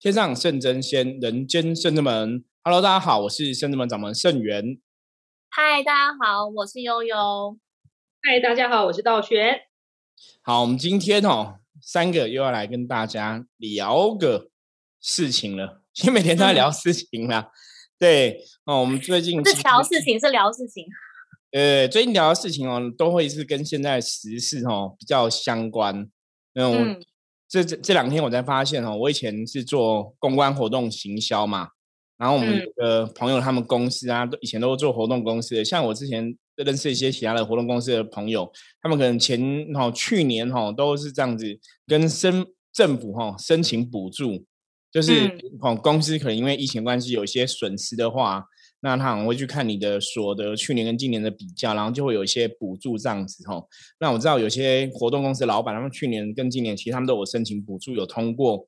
天上圣真仙，人间圣真门。Hello，大家好，我是圣真门掌门圣元。嗨，大家好，我是悠悠。嗨，大家好，我是道玄。好，我们今天哦，三个又要来跟大家聊个事情了。其实每天都在聊事情啦。对哦，我们最近是聊事情，是聊事情。呃，最近聊的事情哦，都会是跟现在时事哦比较相关。嗯。这这这两天我才发现哦，我以前是做公关活动行销嘛，然后我们的朋友他们公司啊，都以前都是做活动公司的，像我之前认识一些其他的活动公司的朋友，他们可能前哈去年哈都是这样子跟申政府哈申请补助，就是哦公司可能因为疫情关系有一些损失的话。那他可能会去看你的所得，去年跟今年的比较，然后就会有一些补助这样子吼。那我知道有些活动公司老板，他们去年跟今年其实他们都有申请补助，有通过。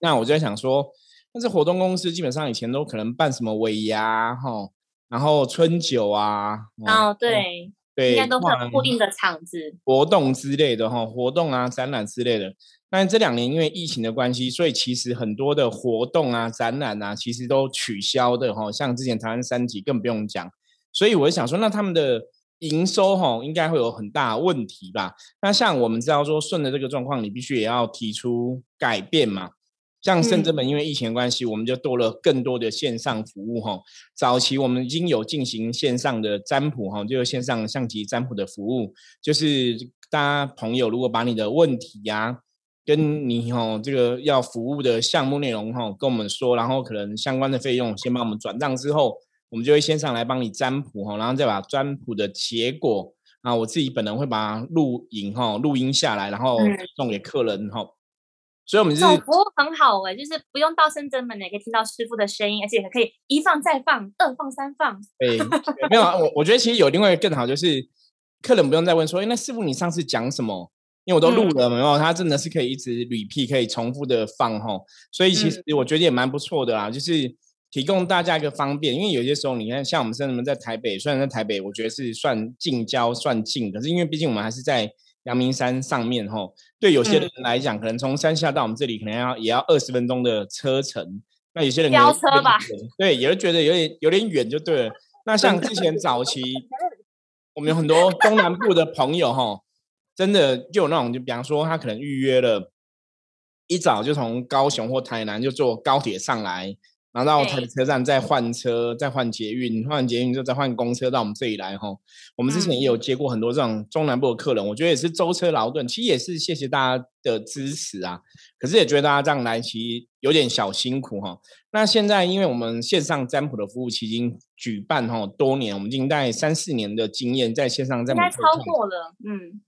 那我就在想说，但是活动公司基本上以前都可能办什么尾牙吼，然后春酒啊，哦对。应该都是固定的场子、活动之类的哈，活动啊、展览之类的。但这两年因为疫情的关系，所以其实很多的活动啊、展览啊，其实都取消的哈。像之前台湾三级更不用讲。所以我就想说，那他们的营收哈，应该会有很大问题吧？那像我们知道说，顺着这个状况，你必须也要提出改变嘛。像甚至本因为疫情关系，我们就多了更多的线上服务哈。早期我们已经有进行线上的占卜哈，就是线上象棋占卜的服务，就是大家朋友如果把你的问题呀，跟你哈这个要服务的项目内容哈跟我们说，然后可能相关的费用先帮我们转账之后，我们就会先上来帮你占卜哈，然后再把占卜的结果啊，我自己本人会把它录影哈录音下来，然后送给客人哈。所以，我们这种服务很好哎，就是不用到深圳门也可以听到师傅的声音，而且还可以一放再放，二放三放。对，没有啊，我我觉得其实有另外一个更好，就是客人不用再问说，哎，那师傅你上次讲什么？因为我都录了，没有，他真的是可以一直 repeat，可以重复的放吼。所以其实我觉得也蛮不错的啦，就是提供大家一个方便。因为有些时候你看，像我们深圳门在台北，虽然在台北，我觉得是算近郊算近，可是因为毕竟我们还是在。阳明山上面吼，对有些人来讲，可能从山下到我们这里，可能要也要二十分钟的车程。那有些人飙车吧，对，也是觉得有点有点远就对了。那像之前早期，我们有很多东南部的朋友哈，真的就有那种，就比方说他可能预约了，一早就从高雄或台南就坐高铁上来。然后到台车站再换车，再换捷运，换捷运之后再换公车到我们这里来哈。我们之前也有接过很多这种中南部的客人，我觉得也是舟车劳顿，其实也是谢谢大家的支持啊。可是也觉得大家这样来其实有点小辛苦哈。那现在因为我们线上占卜的服务期已经举办哈多年，我们已经带三四年的经验在线上占卜，应该超过了，嗯，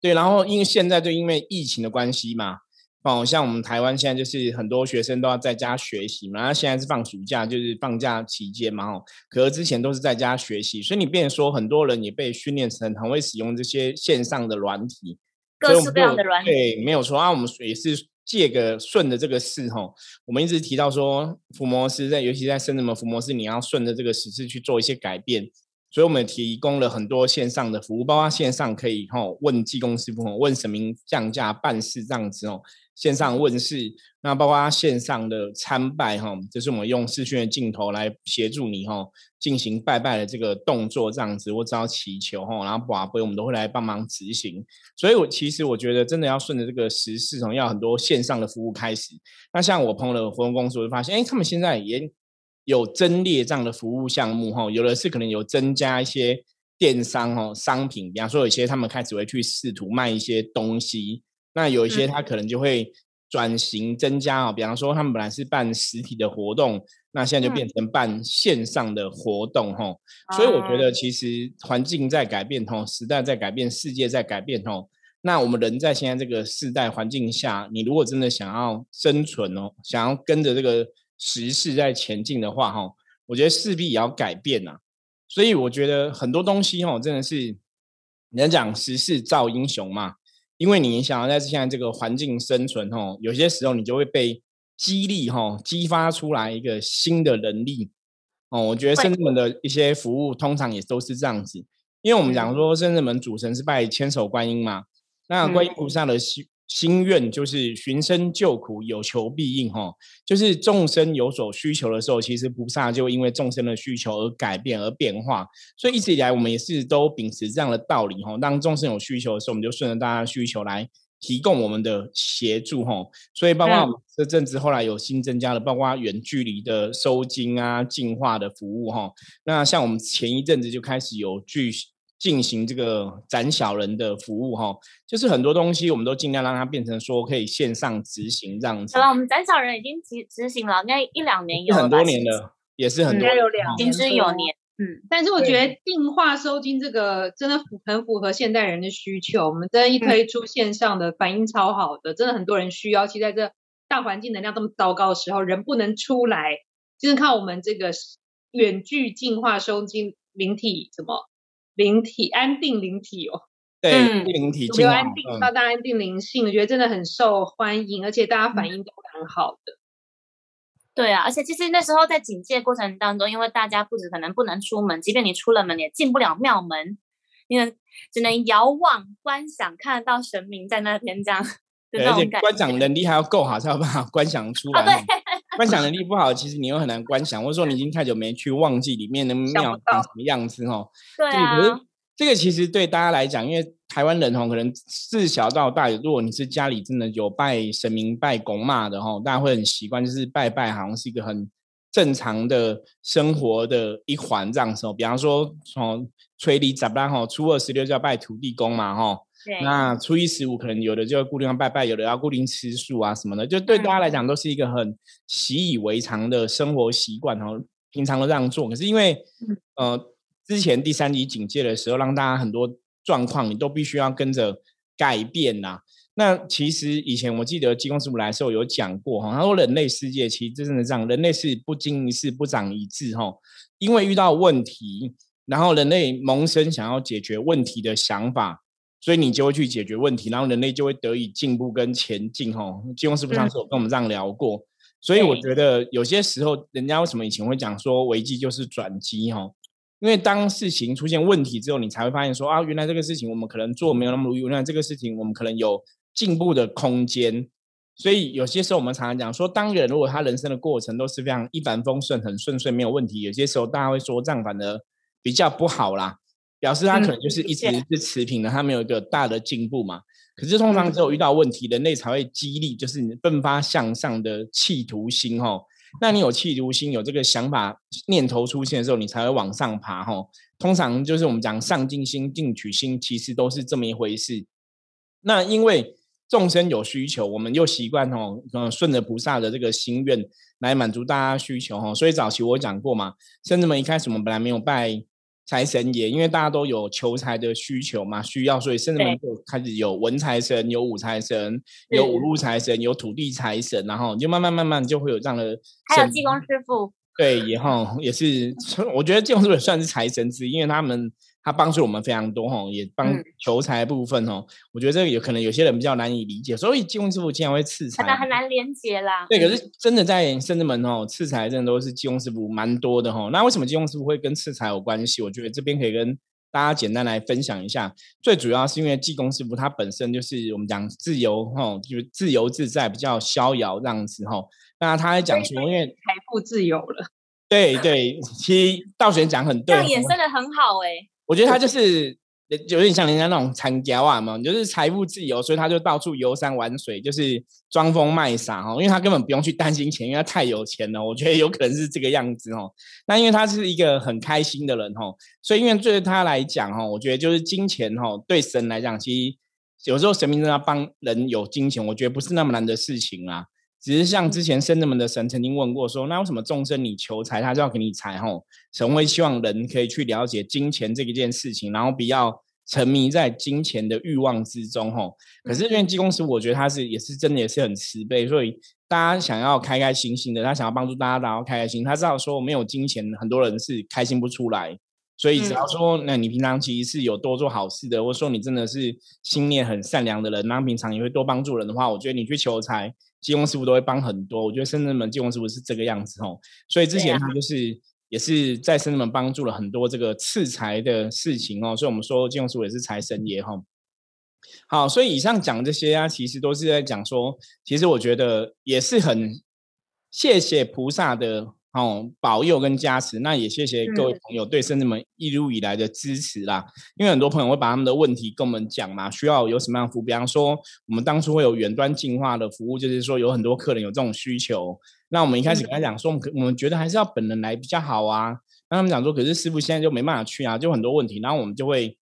对。然后因为现在就因为疫情的关系嘛。哦，像我们台湾现在就是很多学生都要在家学习嘛，那现在是放暑假，就是放假期间嘛，哦，可是之前都是在家学习，所以你变说很多人也被训练成很会使用这些线上的软体，各式各样的软体，对，没有错啊，我们也是借个顺着这个势吼，我们一直提到说福摩斯在，尤其在深圳的福摩斯，你要顺着这个时事去做一些改变。所以我们提供了很多线上的服务，包括线上可以吼问技工师傅，问神明降价办事这样子哦，线上问世，那包括线上的参拜哈，就是我们用视讯的镜头来协助你哈进行拜拜的这个动作这样子，或只要祈求哈，然后把杯我们都会来帮忙执行。所以我其实我觉得真的要顺着这个时事从，要很多线上的服务开始。那像我朋友的活动公司，我就发现，哎，他们现在也。有增列这样的服务项目哈，有的是可能有增加一些电商哦商品，比方说有些他们开始会去试图卖一些东西，那有一些他可能就会转型增加哦，比方说他们本来是办实体的活动，那现在就变成办线上的活动哈，所以我觉得其实环境在改变哦，时代在改变，世界在改变哦，那我们人在现在这个世代环境下，你如果真的想要生存哦，想要跟着这个。时势在前进的话，哈，我觉得势必也要改变呐。所以我觉得很多东西，哈，真的是人家讲时势造英雄嘛。因为你想要在现在这个环境生存，哦，有些时候你就会被激励，哈，激发出来一个新的能力。哦，我觉得深圳门的一些服务通常也都是这样子。因为我们讲说深圳门主神是拜千手观音嘛，那观音菩萨的心愿就是寻声救苦，有求必应哈。就是众生有所需求的时候，其实菩萨就因为众生的需求而改变而变化。所以一直以来，我们也是都秉持这样的道理哈。当众生有需求的时候，我们就顺着大家的需求来提供我们的协助哈。所以包括这阵子后来有新增加的，包括远距离的收金啊、净化的服务哈。那像我们前一阵子就开始有具。进行这个斩小人的服务哈，就是很多东西我们都尽量让它变成说可以线上执行这样子。好了，我们斩小人已经执执行了，应该一两年有很多年了，也是很多应该有两年，之有年。嗯，但是我觉得净化收金这个真的符很符合现代人的需求。我们真的一推出线上的反应超好的，真的很多人需要。其实在这大环境能量这么糟糕的时候，人不能出来，就是靠我们这个远距净化收金灵体什么。灵体安定灵体哦，对，灵体有安定到大安定灵性，我觉得真的很受欢迎，而且大家反应都蛮好的。对啊，而且其实那时候在警戒过程当中，因为大家不止可能不能出门，即便你出了门也进不了庙门，你能只能遥望观想，看得到神明在那边这样。对，而且观想能力还要够好，才有办法观想出来。对。观想能力不好，其实你又很难观想，或者说你已经太久没去忘记里面的庙长什么样子哈。对啊。这个其实对大家来讲，因为台湾人哈，可能自小到大，如果你是家里真的有拜神明、拜公妈的哈，大家会很习惯，就是拜拜好像是一个很正常的生活的一环这样子。比方说，从初一十八哈，初二十六就要拜土地公嘛哈。那初一十五可能有的就固定要拜拜，有的要固定吃素啊什么的，就对大家来讲都是一个很习以为常的生活习惯然后，平常都这样做。可是因为呃之前第三级警戒的时候，让大家很多状况你都必须要跟着改变呐。那其实以前我记得济公师傅来的时候有讲过哈，他说人类世界其实真的这样，人类是不经一事不长一智哈，因为遇到问题，然后人类萌生想要解决问题的想法。所以你就会去解决问题，然后人类就会得以进步跟前进。哈，金庸师傅上次有跟我们这样聊过，所以我觉得有些时候，人家为什么以前会讲说危机就是转机？哈，因为当事情出现问题之后，你才会发现说啊，原来这个事情我们可能做没有那么如意，原来这个事情我们可能有进步的空间。所以有些时候我们常常讲说，当人如果他人生的过程都是非常一帆风顺、很顺遂、没有问题，有些时候大家会说这样反而比较不好啦。表示他可能就是一直是持平的，他没有一个大的进步嘛。可是通常只有遇到问题，人类才会激励，就是你奋发向上的企图心哦。那你有企图心，有这个想法念头出现的时候，你才会往上爬吼。通常就是我们讲上进心、进取心，其实都是这么一回事。那因为众生有需求，我们又习惯哦，嗯，顺着菩萨的这个心愿来满足大家需求哦。所以早期我讲过嘛，甚至们一开始我们本来没有拜。财神爷，因为大家都有求财的需求嘛，需要，所以甚至们就开始有文财神、有武财神、有五路财神、有土地财神，然后就慢慢慢慢就会有这样的。还有济公师傅。对，也哈也是，我觉得济公师傅也算是财神之一，因为他们。他帮助我们非常多哈，也帮求财部分哦。我觉得这个有可能有些人比较难以理解，所以济公师傅经常会赐财，可能很难连接啦。对，可是真的在圣智门哦，赐财真的都是济公师傅蛮多的哈。那为什么济公师傅会跟赐财有关系？我觉得这边可以跟大家简单来分享一下。最主要是因为济公师傅他本身就是我们讲自由哈，就是自由自在，比较逍遥这样子哈。那他还讲说，因为财富自由了。对对，其实道玄讲很对，这样衍生的很好哎。我觉得他就是有点像人家那种参家啊嘛，就是财富自由，所以他就到处游山玩水，就是装疯卖傻哈，因为他根本不用去担心钱，因为他太有钱了。我觉得有可能是这个样子哦。那因为他是一个很开心的人哈，所以因为对他来讲哈，我觉得就是金钱哈，对神来讲，其实有时候神明真的帮人有金钱，我觉得不是那么难的事情啊。只是像之前圣人们的神曾经问过说，那为什么众生你求财，他就要给你财？吼，神会希望人可以去了解金钱这一件事情，然后不要沉迷在金钱的欲望之中，吼。可是因为济公师，我觉得他是也是真的也是很慈悲，所以大家想要开开心心的，他想要帮助大家，然后开开心。他知道说没有金钱，很多人是开心不出来，所以只要说，那你平常其实是有多做好事的，或者说你真的是心念很善良的人，然后平常也会多帮助人的话，我觉得你去求财。济公师傅都会帮很多，我觉得深圳门济公师傅是这个样子哦，所以之前他就是也是在深圳门帮助了很多这个赐财的事情哦，所以我们说济公师傅也是财神爷哈。好，所以以上讲这些啊，其实都是在讲说，其实我觉得也是很谢谢菩萨的哦保佑跟加持，那也谢谢各位朋友对圣子们一路以来的支持啦。因为很多朋友会把他们的问题跟我们讲嘛，需要有什么样服务，比方说我们当初会有远端进化的服务，就是说有很多客人有这种需求，那我们一开始跟他讲说，我们我们觉得还是要本人来比较好啊。那他们讲说，可是师傅现在就没办法去啊，就很多问题，然后我们就会。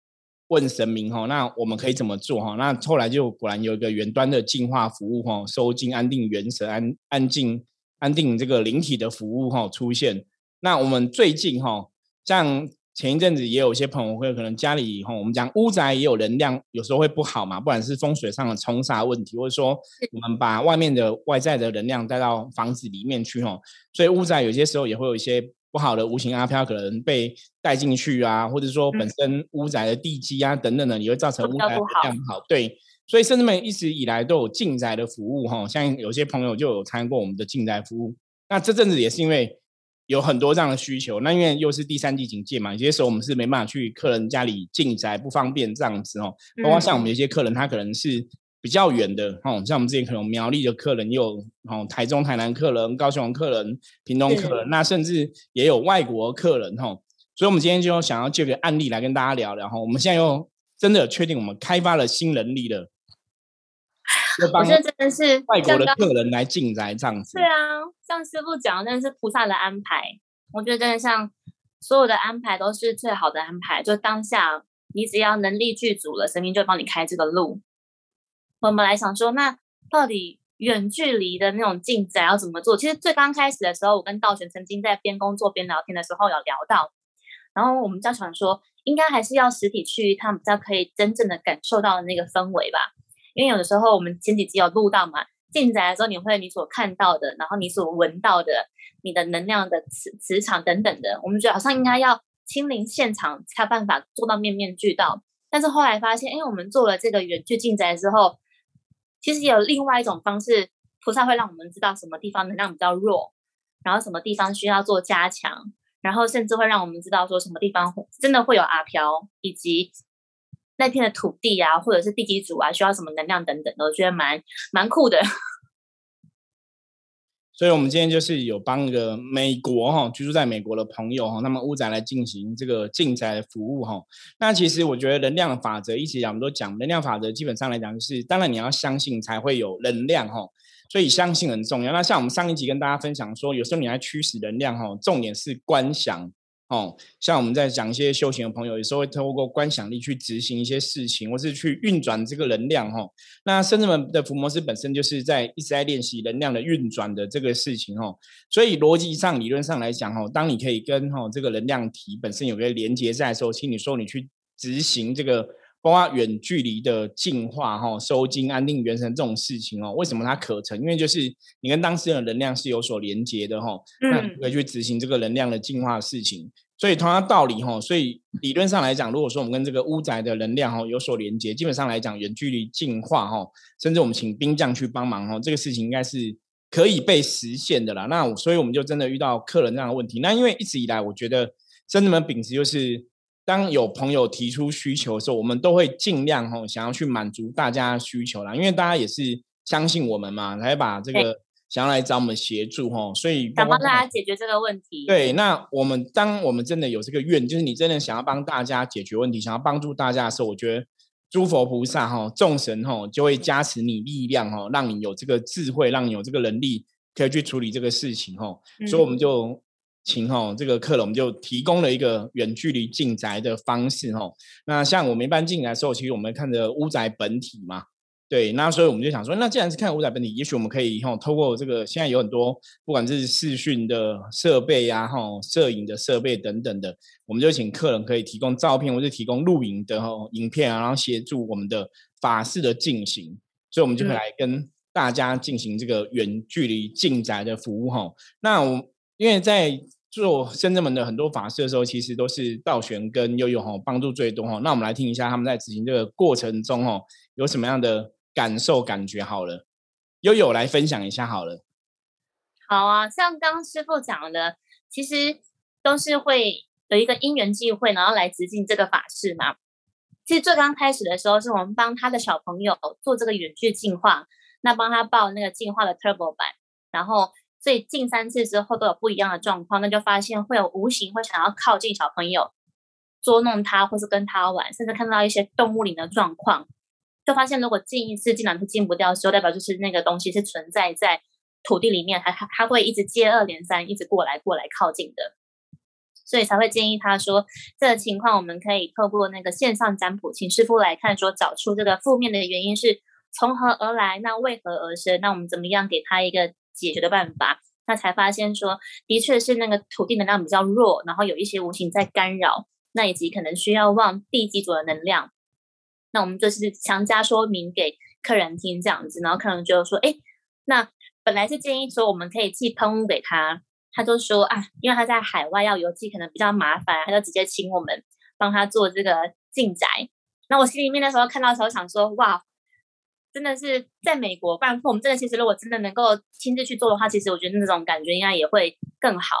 问神明哈，那我们可以怎么做哈？那后来就果然有一个远端的净化服务哈，收进安定元神安安静安定这个灵体的服务哈出现。那我们最近哈，像前一阵子也有一些朋友会可能家里哈，我们讲屋宅也有能量，有时候会不好嘛，不管是风水上的冲煞问题，或者说我们把外面的外在的能量带到房子里面去哈，所以屋宅有些时候也会有一些。不好的无形阿飘可能被带进去啊，或者说本身屋宅的地基啊等等的，也会造成屋宅不好。对，所以甚至们一直以来都有进宅的服务哈，像有些朋友就有参过我们的进宅服务。那这阵子也是因为有很多这样的需求，那因为又是第三季警戒嘛，有些时候我们是没办法去客人家里进宅，不方便这样子哦。包括像我们有些客人，他可能是。比较远的哦，像我们之前可能苗栗的客人，也有哦台中、台南客人、高雄客人、屏东客人，那甚至也有外国客人哈。所以，我们今天就想要借个案例来跟大家聊聊哈。我们现在又真的确定我们开发了新能力了，我觉得真的是外国的客人来进宅这样子。对啊，像师傅讲，真的是菩萨的安排。我觉得真的像所有的安排都是最好的安排，就当下你只要能力具足了，神明就会帮你开这个路。我们来想说，那到底远距离的那种进展要怎么做？其实最刚开始的时候，我跟道玄曾经在边工作边聊天的时候有聊到，然后我们就想说，应该还是要实体去一趟，比较可以真正的感受到那个氛围吧。因为有的时候我们前几集有录到嘛，进宅的时候你会你所看到的，然后你所闻到的，你的能量的磁磁场等等的，我们觉得好像应该要亲临现场才有办法做到面面俱到。但是后来发现，哎，我们做了这个远距进宅之后，其实有另外一种方式，菩萨会让我们知道什么地方能量比较弱，然后什么地方需要做加强，然后甚至会让我们知道说什么地方真的会有阿飘，以及那片的土地啊，或者是地基组啊，需要什么能量等等的，我觉得蛮蛮酷的。所以，我们今天就是有帮一个美国哈居住在美国的朋友哈，他们屋宅来进行这个进宅的服务哈。那其实我觉得能量法则一直讲，我们都讲能量法则，基本上来讲就是，当然你要相信才会有能量哈。所以相信很重要。那像我们上一集跟大家分享说，有时候你来驱使能量哈，重点是观想。哦，像我们在讲一些修行的朋友，有时候会透过观想力去执行一些事情，或是去运转这个能量哈。那圣人们的伏魔师本身就是在一直在练习能量的运转的这个事情哈。所以逻辑上、理论上来讲哈，当你可以跟哈这个能量体本身有个连接在的时候，请你说你去执行这个包括远距离的净化哈、收金、安定元神这种事情哦，为什么它可成？因为就是你跟当事人的能量是有所连接的哈，那可以去执行这个能量的净化事情。所以同样道理哈，所以理论上来讲，如果说我们跟这个屋宅的能量哈有所连接，基本上来讲远距离净化哈，甚至我们请兵将去帮忙哈，这个事情应该是可以被实现的啦。那所以我们就真的遇到客人这样的问题。那因为一直以来，我觉得真的们秉持就是，当有朋友提出需求的时候，我们都会尽量哈想要去满足大家的需求啦，因为大家也是相信我们嘛，来把这个。想要来找我们协助哈，所以想帮大家解决这个问题。对，那我们当我们真的有这个愿，就是你真的想要帮大家解决问题，想要帮助大家的时候，我觉得诸佛菩萨哈、众神哈就会加持你力量哈，让你有这个智慧，让你有这个能力可以去处理这个事情哈。所以我们就请哈这个客人，我们就提供了一个远距离进宅的方式哈。那像我们一般进来的时候，其实我们看着屋宅本体嘛。对，那所以我们就想说，那既然是看屋宅本体，也许我们可以哈，透过这个现在有很多不管是视讯的设备呀，哈，摄影的设备等等的，我们就请客人可以提供照片或者提供录影的哦影片啊，然后协助我们的法事的进行，所以我们就可以来跟大家进行这个远距离进宅的服务哈。那我因为在做深圳门的很多法事的时候，其实都是道玄跟悠悠哈帮助最多哈。那我们来听一下他们在执行这个过程中哦有什么样的。感受感觉好了，悠悠来分享一下好了。好啊，像刚师傅讲的，其实都是会有一个因缘际会，然后来执行这个法事嘛。其实最刚开始的时候，是我们帮他的小朋友做这个远距进化，那帮他报那个进化的 Turbo 版，然后所以进三次之后都有不一样的状况，那就发现会有无形会想要靠近小朋友，捉弄他，或是跟他玩，甚至看到一些动物灵的状况，就发现如果进一次竟然是进不掉，就代表就是那个东西是存在在土地里面，还它它会一直接二连三，一直过来过来靠近的。所以才会建议他说，这个情况我们可以透过那个线上占卜，请师傅来看，说找出这个负面的原因是从何而来，那为何而生？那我们怎么样给他一个解决的办法？那才发现说，的确是那个土地能量比较弱，然后有一些无形在干扰，那以及可能需要往地基组的能量。那我们就是强加说明给客人听这样子，然后客人就说，哎，那本来是建议说我们可以寄喷雾给他。他就说啊，因为他在海外要邮寄可能比较麻烦，他就直接请我们帮他做这个进宅。那我心里面那时候看到时候想说，哇，真的是在美国办，我们真的其实如果真的能够亲自去做的话，其实我觉得那种感觉应该也会更好。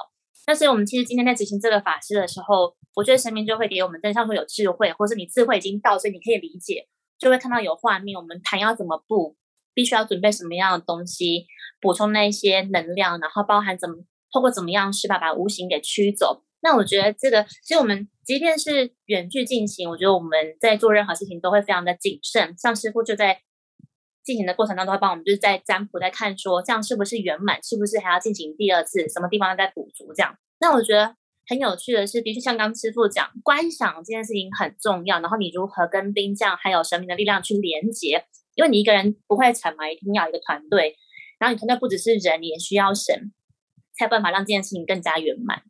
但是我们其实今天在执行这个法事的时候，我觉得神明就会给我们，真像说有智慧，或是你智慧已经到，所以你可以理解，就会看到有画面，我们谈要怎么布，必须要准备什么样的东西，补充那些能量，然后包含怎么。透过怎么样是把把无形给驱走？那我觉得这个，其实我们即便是远距进行，我觉得我们在做任何事情都会非常的谨慎。像师傅就在进行的过程当中，会帮我们就是在占卜，在看说这样是不是圆满，是不是还要进行第二次，什么地方要再补足这样。那我觉得很有趣的是，的确像刚师傅讲，观想这件事情很重要。然后你如何跟兵将还有神明的力量去连接？因为你一个人不会成嘛，一定要一个团队。然后你团队不只是人，你也需要神。才有办法让这件事情更加圆满。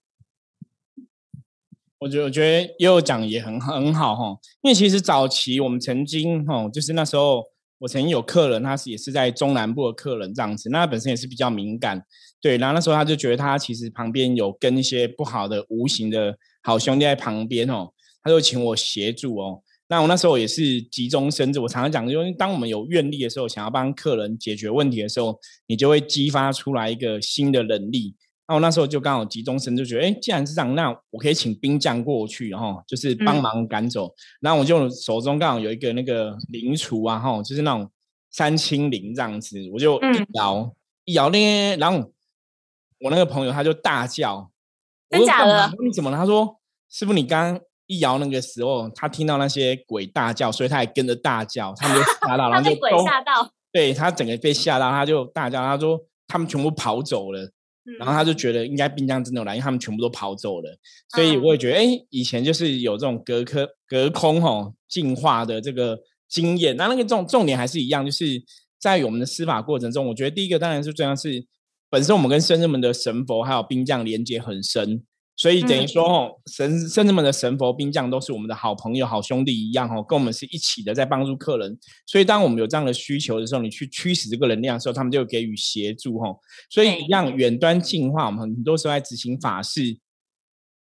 我觉得，我觉得悠悠讲也很很好哈，因为其实早期我们曾经哈，就是那时候我曾经有客人，他是也是在中南部的客人这样子，那他本身也是比较敏感，对，然后那时候他就觉得他其实旁边有跟一些不好的无形的好兄弟在旁边哦，他就请我协助哦。那我那时候也是急中生智，我常常讲，因为当我们有愿力的时候，想要帮客人解决问题的时候，你就会激发出来一个新的能力。那我那时候就刚好急中生智，觉得，哎，既然是这样，那我可以请兵将过去，哈，就是帮忙赶走。然后我就手中刚好有一个那个灵厨啊，哈，就是那种三清灵这样子，我就一摇一摇呢，然后我那个朋友他就大叫，真假的？你怎么了？他说，师傅，你刚。一摇那个时候，他听到那些鬼大叫，所以他也跟着大叫，他们就吓到，然后就鬼吓到，对他整个被吓到，他就大叫，他说他们全部跑走了，然后他就觉得应该滨江真的来，因为他们全部都跑走了，所以我也觉得，哎，以前就是有这种隔科隔空吼进化的这个经验，那那个重重点还是一样，就是在我们的司法过程中，我觉得第一个当然是重要是本身我们跟深圳们的神佛还有兵将连接很深。所以等于说，哦，神圣人们的神佛兵将都是我们的好朋友、好兄弟一样，哦，跟我们是一起的，在帮助客人。所以，当我们有这样的需求的时候，你去驱使这个能量的时候，他们就给予协助，哦。所以，让远端净化，我们很多时候在执行法事。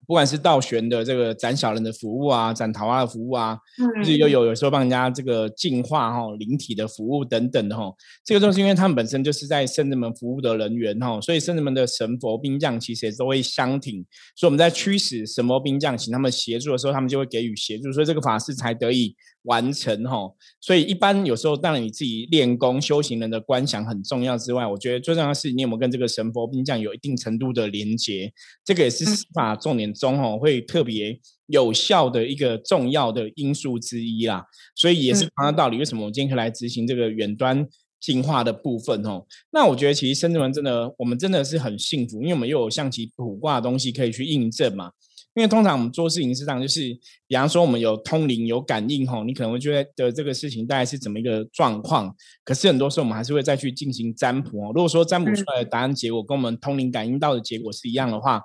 不管是道玄的这个斩小人的服务啊，斩桃花的服务啊，就是又有有时候帮人家这个净化哈灵体的服务等等的哈，这个都是因为他们本身就是在圣人门服务的人员哈，所以圣人门的神佛兵将其实也都会相挺，所以我们在驱使神佛兵将请他们协助的时候，他们就会给予协助，所以这个法师才得以。完成哈，所以一般有时候当然你自己练功修行人的观想很重要之外，我觉得最重要的是你有没有跟这个神佛兵将有一定程度的连接，这个也是司法重点中哦会特别有效的一个重要的因素之一啦。所以也是同样道理，为什么我今天可以来执行这个远端进化的部分哦？那我觉得其实深圳人真的，我们真的是很幸福，因为我们又有象棋卜卦的东西可以去印证嘛。因为通常我们做事情是这样，就是比方说我们有通灵、有感应吼，你可能会觉得的这个事情大概是怎么一个状况。可是很多时候我们还是会再去进行占卜哦。如果说占卜出来的答案结果跟我们通灵感应到的结果是一样的话，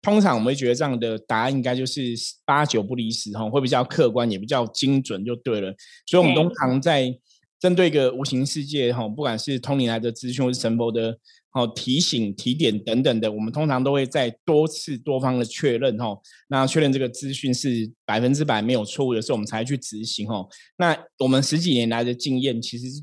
通常我们会觉得这样的答案应该就是八九不离十吼，会比较客观，也比较精准就对了。所以，我们通常在针对一个无形世界哈，不管是通灵来的资讯或是神佛的。哦提醒、提点等等的，我们通常都会在多次多方的确认哈，那确认这个资讯是百分之百没有错误的时候，我们才去执行哈。那我们十几年来的经验，其实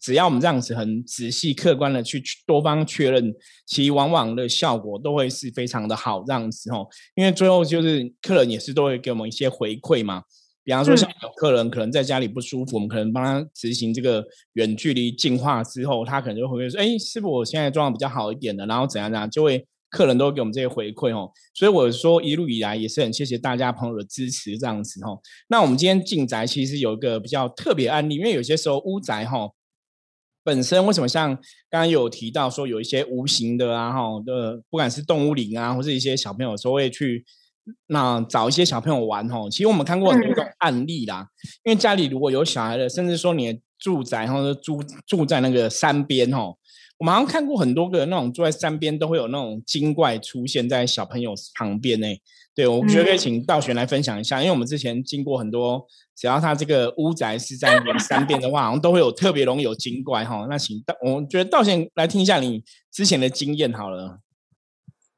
只要我们这样子很仔细、客观的去多方确认，其实往往的效果都会是非常的好这样子哈。因为最后就是客人也是都会给我们一些回馈嘛。比比方说，像有客人可能在家里不舒服，我们可能帮他执行这个远距离净化之后，他可能就会说：“哎，师傅，我现在状况比较好一点了。”然后怎样怎样，就会客人都给我们这些回馈哦。所以我说一路以来也是很谢谢大家朋友的支持这样子哦。那我们今天进宅其实有一个比较特别案例，因为有些时候屋宅哈本身为什么像刚刚有提到说有一些无形的啊哈的，不管是动物灵啊，或是一些小朋友说会去。那找一些小朋友玩吼，其实我们看过很多种案例啦。因为家里如果有小孩的，甚至说你的住宅，然后住住在那个山边吼，我们好像看过很多个那种住在山边都会有那种精怪出现在小朋友旁边呢。对，我觉得可以请道玄来分享一下，因为我们之前经过很多，只要他这个屋宅是在山边的话，好像都会有特别容易有精怪哈。那请道，我觉得道玄来听一下你之前的经验好了。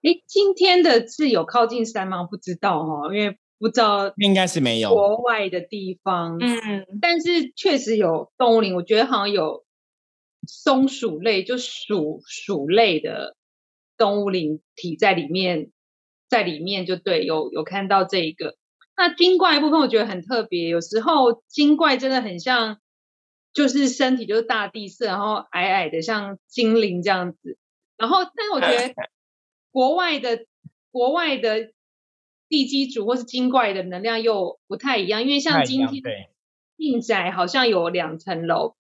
哎，今天的是有靠近山吗？不知道哈，因为不知道应该是没有国外的地方。嗯，但是确实有动物林，我觉得好像有松鼠类，就鼠鼠类的动物灵体在里面，在里面就对，有有看到这一个。那精怪部分我觉得很特别，有时候精怪真的很像，就是身体就是大地色，然后矮矮的像精灵这样子。然后，但是我觉得。国外的国外的地基主或是精怪的能量又不太一样，因为像今天进宅好像有两层楼，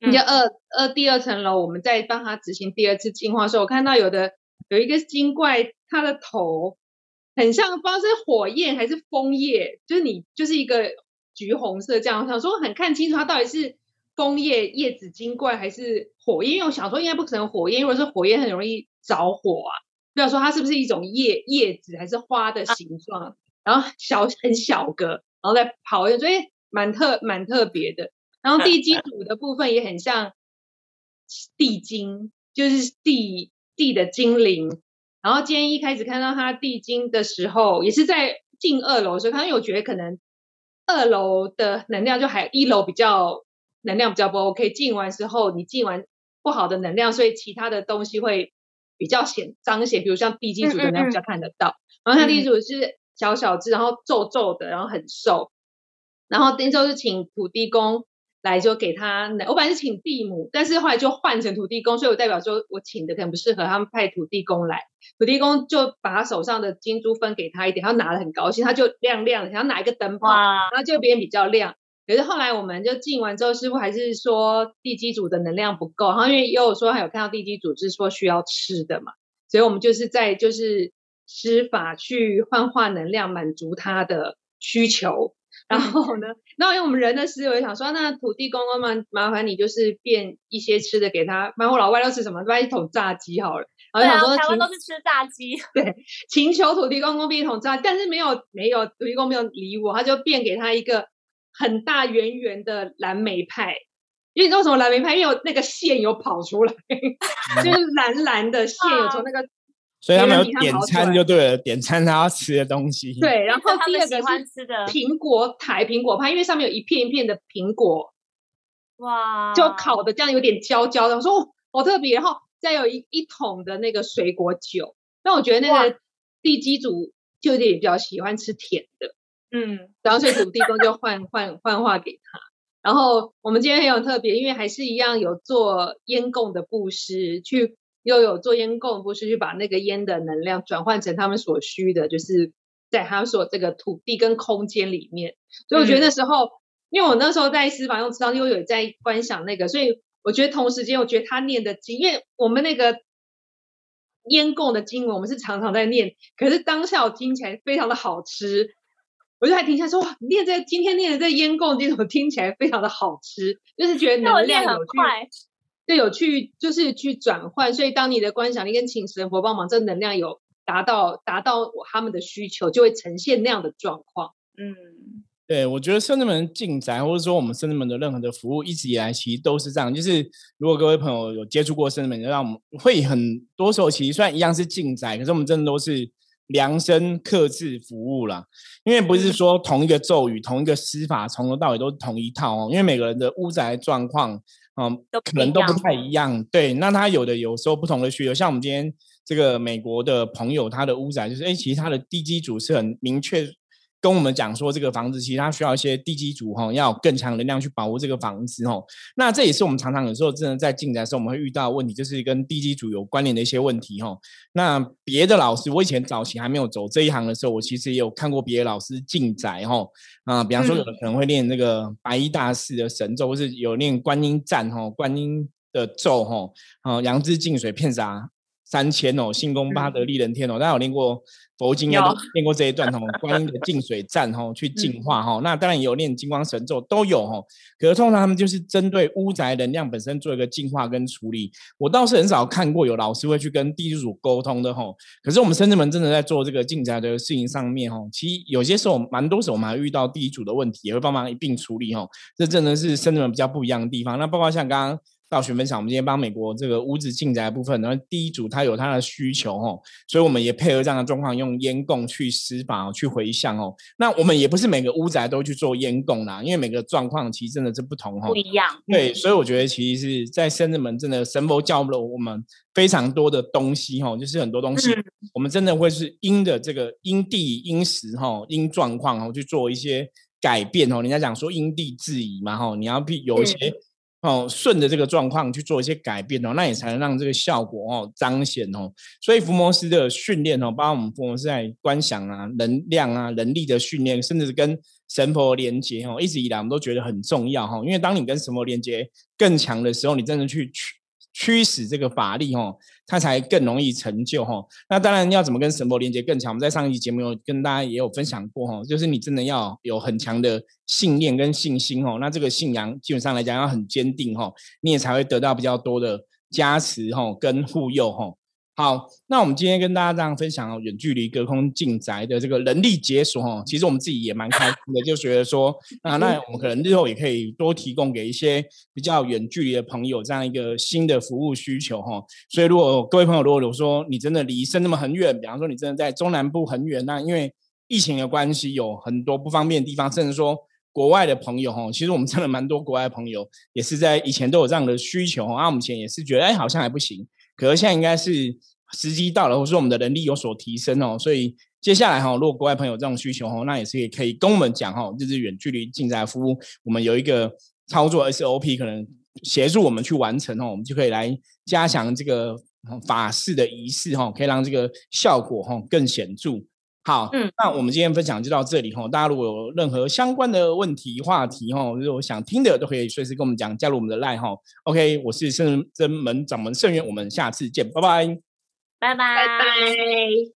就二二第二层楼，我们在帮他执行第二次进化的时候，我看到有的有一个精怪，它的头很像不知道是火焰还是枫叶，就是你就是一个橘红色这样，想说很看清楚它到底是枫叶叶子精怪还是火焰，因为我想说应该不可能火焰，如果是火焰很容易着火啊。不要说它是不是一种叶叶子还是花的形状，然后小很小个，然后再跑，所以蛮特蛮特别的。然后地基 组的部分也很像地精，就是地地的精灵。然后今天一开始看到它地精的时候，也是在进二楼的时候，因为我觉得可能二楼的能量就还一楼比较能量比较不 OK，进完之后你进完不好的能量，所以其他的东西会。比较显彰显，比如像地基组的那比较看得到，然后像地基组是小小只，然后皱皱的，然后很瘦，然后那时候是请土地公来就给他，我本来是请地母，但是后来就换成土地公，所以我代表说我请的可能不适合，他们派土地公来，土地公就把他手上的金珠分给他一点，他拿的很高兴，他就亮亮的，想要拿一个灯泡，然后就变比较亮。可是后来我们就进完之后，师傅还是说地基组的能量不够，然后因为也有说还有看到地基组是说需要吃的嘛，所以我们就是在就是施法去幻化能量，满足他的需求。然后呢，然后因为我们人的思维想说，那土地公公嘛，麻烦你就是变一些吃的给他。然后我老外都吃什么？变一桶炸鸡好了。然后想说台湾都是吃炸鸡。对，请求土地公公变一桶炸，但是没有没有土地公没有理我，他就变给他一个。很大圆圆的蓝莓派，因为你知道什么蓝莓派？因为有那个线有跑出来，就是蓝蓝的线有从那个，所以他们有点餐就对了，点餐他要吃的东西。对，然后第二个是的苹果台苹果派，因为上面有一片一片的苹果，哇，就烤的这样有点焦焦的，我说好特别。然后再有一一桶的那个水果酒，那我觉得那个地基组就有点比较喜欢吃甜的。嗯，然后所以土地公就换换换化给他。然后我们今天很有特别，因为还是一样有做烟供的布施，去又有做烟供布施，去把那个烟的能量转换成他们所需的，就是在他们所这个土地跟空间里面。所以我觉得那时候，因为我那时候在司法用词当又有在观想那个，所以我觉得同时间，我觉得他念的经，因为我们那个烟供的经文，我们是常常在念，可是当下我听起来非常的好吃。我就还停下说哇，念这今天念的这烟供经，怎么听起来非常的好吃？就是觉得能量有去，对，有去就是去转换。所以当你的观想力跟请神佛帮忙，这能量有达到达到他们的需求，就会呈现那样的状况。嗯，对，我觉得圣人门进宅，或者说我们圣人门的任何的服务，一直以来其实都是这样。就是如果各位朋友有接触过圣人门，就让我们会很多时候其实虽然一样是进宅，可是我们真的都是。量身刻制服务啦，因为不是说同一个咒语、同一个施法从头到尾都是同一套哦。因为每个人的屋宅状况，嗯，可能都不太一样。对，那他有的有时候不同的需求，像我们今天这个美国的朋友，他的屋宅就是，哎，其实他的地基组是很明确跟我们讲说，这个房子其实它需要一些地基组哈，要更强能量去保护这个房子哈。那这也是我们常常有时候真的在进宅的时候，我们会遇到问题，就是跟地基组有关联的一些问题哈。那别的老师，我以前早期还没有走这一行的时候，我其实也有看过别的老师进宅哈啊，比方说有的可能会练那个白衣大士的神咒，或是有练观音赞哈，观音的咒哈，啊，杨枝净水片啥。三千哦，信功八德利人天哦，大家有练过佛经，应该都练过这一段哦。观音的净水站哦，去净化哈。那当然也有练金光神咒，都有哈。可是通常他们就是针对屋宅能量本身做一个净化跟处理。我倒是很少看过有老师会去跟地主沟通的哈。可是我们深圳门真的在做这个净宅的事情上面哈，其实有些时候蛮多时候我们还遇到地主的问题，也会帮忙一并处理哈。这真的是深圳门比较不一样的地方。那包括像刚刚。道学分享，我们今天帮美国这个屋子进宅部分，然后第一组他有它的需求哦，所以我们也配合这样的状况，用烟供去施法去回向哦。那我们也不是每个屋宅都去做烟供啦，因为每个状况其实真的是不同哦，不一样。对，所以我觉得其实是在深圳门真的神佛教了我们非常多的东西哈，就是很多东西我们真的会是因的这个因地因时哈因状况哦去做一些改变哦。人家讲说因地制宜嘛哈，你要必有一些。哦，顺着这个状况去做一些改变哦，那也才能让这个效果哦彰显哦。所以福摩斯的训练哦，包括我们福摩斯在观想啊、能量啊、能力的训练，甚至是跟神佛连接哦，一直以来我们都觉得很重要哈。因为当你跟神佛连接更强的时候，你真的去去。驱使这个法力哈，它才更容易成就哈。那当然要怎么跟神佛连接更强？我们在上一集节目有跟大家也有分享过哈，就是你真的要有很强的信念跟信心哦。那这个信仰基本上来讲要很坚定哈，你也才会得到比较多的加持吼跟护佑吼。好，那我们今天跟大家这样分享哦，远距离隔空进宅的这个人力解锁哦，其实我们自己也蛮开心的，就觉得说 啊，那我们可能日后也可以多提供给一些比较远距离的朋友这样一个新的服务需求哈。所以如果各位朋友如果有说你真的离身那么很远，比方说你真的在中南部很远，那因为疫情的关系有很多不方便的地方，甚至说国外的朋友哈，其实我们真的蛮多国外朋友也是在以前都有这样的需求哈，那我们以前也是觉得哎好像还不行。可是现在应该是时机到了，或是我们的能力有所提升哦，所以接下来哈，如果国外朋友这种需求哈，那也是也可以跟我们讲哈，就是远距离进宅服务，我们有一个操作 SOP，可能协助我们去完成哦，我们就可以来加强这个法式的仪式哈，可以让这个效果哈更显著。好，嗯，那我们今天分享就到这里哈。大家如果有任何相关的问题、话题哈，如果想听的，都可以随时跟我们讲，加入我们的 line 哈。OK，我是圣真门掌门圣元，我们下次见，拜拜，拜拜，拜拜。